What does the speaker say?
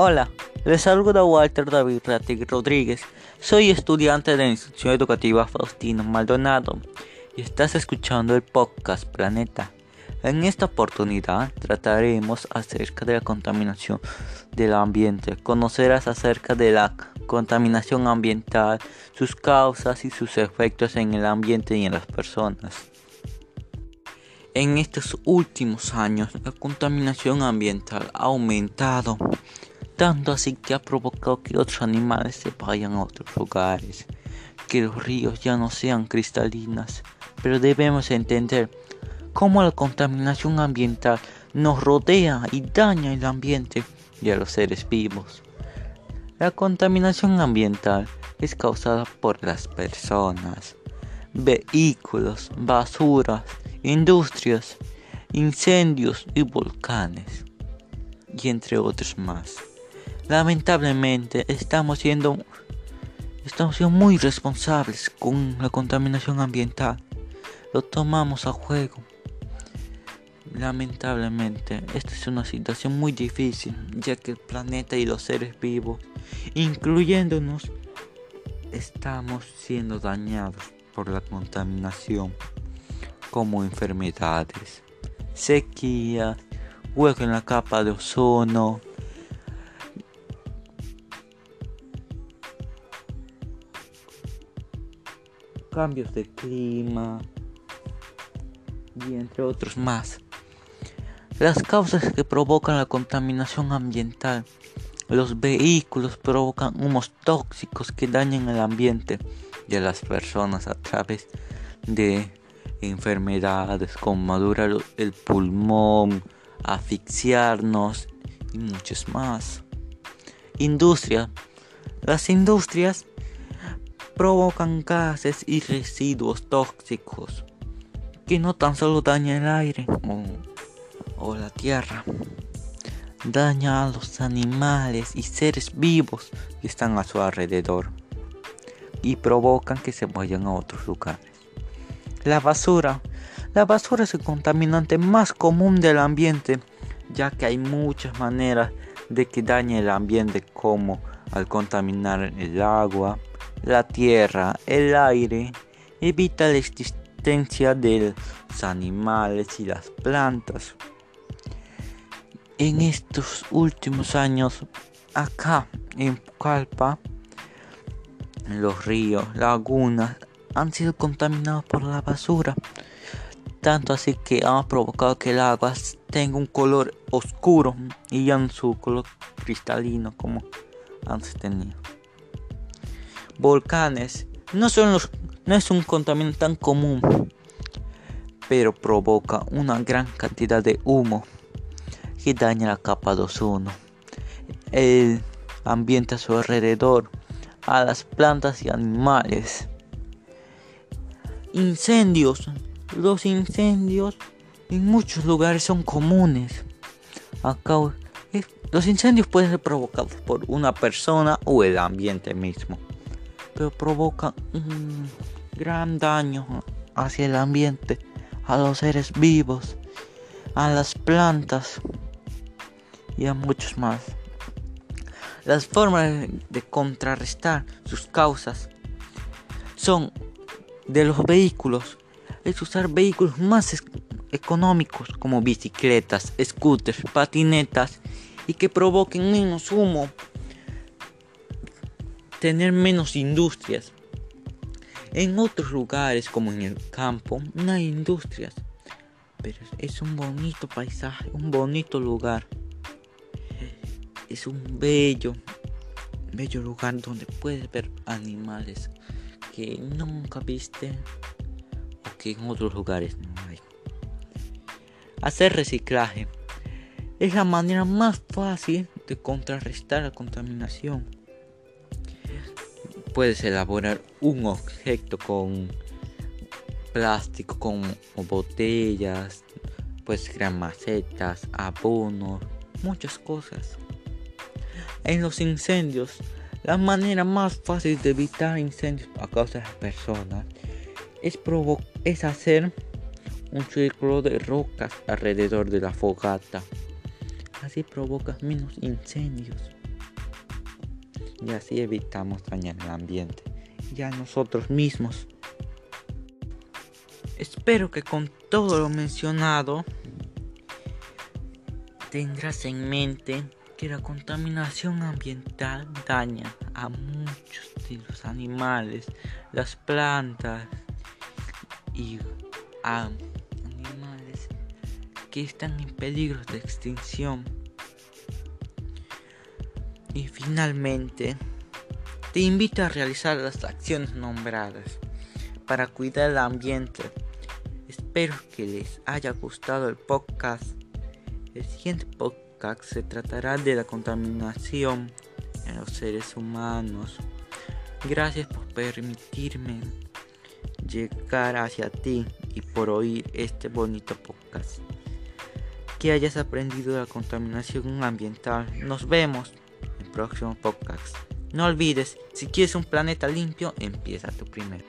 Hola, les saluda Walter David Ratig Rodríguez. Soy estudiante de la institución educativa Faustino Maldonado y estás escuchando el podcast Planeta. En esta oportunidad trataremos acerca de la contaminación del ambiente. Conocerás acerca de la contaminación ambiental, sus causas y sus efectos en el ambiente y en las personas. En estos últimos años la contaminación ambiental ha aumentado, tanto así que ha provocado que otros animales se vayan a otros lugares, que los ríos ya no sean cristalinas, pero debemos entender cómo la contaminación ambiental nos rodea y daña el ambiente y a los seres vivos. La contaminación ambiental es causada por las personas, vehículos, basuras, industrias, incendios y volcanes, y entre otros más. Lamentablemente estamos siendo, estamos siendo muy responsables con la contaminación ambiental. Lo tomamos a juego. Lamentablemente, esta es una situación muy difícil, ya que el planeta y los seres vivos, incluyéndonos, estamos siendo dañados por la contaminación como enfermedades, sequía, hueco en la capa de ozono, cambios de clima y entre otros más. Las causas que provocan la contaminación ambiental. Los vehículos provocan humos tóxicos que dañan el ambiente a las personas a través de enfermedades como madura el pulmón, asfixiarnos y muchos más. Industria. Las industrias provocan gases y residuos tóxicos que no tan solo dañan el aire o, la tierra, daña a los animales y seres vivos que están a su alrededor y provocan que se vayan a otros lugares. La basura. La basura es el contaminante más común del ambiente, ya que hay muchas maneras de que dañe el ambiente como al contaminar el agua, la tierra, el aire, evita la existencia de los animales y las plantas. En estos últimos años, acá en Pucallpa, los ríos, lagunas, han sido contaminados por la basura. Tanto así que ha provocado que el agua tenga un color oscuro y ya no su color cristalino como antes tenía. Volcanes no son los no es un contaminante tan común, pero provoca una gran cantidad de humo que daña la capa de ozono, el ambiente a su alrededor, a las plantas y animales. Incendios. Los incendios en muchos lugares son comunes. Acá, los incendios pueden ser provocados por una persona o el ambiente mismo, pero provocan un gran daño hacia el ambiente, a los seres vivos, a las plantas y a muchos más. Las formas de contrarrestar sus causas son de los vehículos es usar vehículos más económicos como bicicletas, scooters, patinetas y que provoquen menos humo, tener menos industrias. En otros lugares como en el campo no hay industrias, pero es un bonito paisaje, un bonito lugar. Es un bello, bello lugar donde puedes ver animales que nunca viste o que en otros lugares no hay. Hacer reciclaje es la manera más fácil de contrarrestar la contaminación. Puedes elaborar un objeto con plástico como botellas, puedes crear macetas, abonos, muchas cosas. En los incendios la manera más fácil de evitar incendios a causa de las personas es, es hacer un círculo de rocas alrededor de la fogata. Así provocas menos incendios. Y así evitamos dañar el ambiente y a nosotros mismos. Espero que con todo lo mencionado tendrás en mente que la contaminación ambiental daña a muchos de los animales, las plantas y a animales que están en peligro de extinción. Y finalmente, te invito a realizar las acciones nombradas para cuidar el ambiente. Espero que les haya gustado el podcast. El siguiente podcast se tratará de la contaminación en los seres humanos. Gracias por permitirme llegar hacia ti y por oír este bonito podcast. Que hayas aprendido la contaminación ambiental. Nos vemos el próximo podcast. No olvides, si quieres un planeta limpio, empieza tu primero.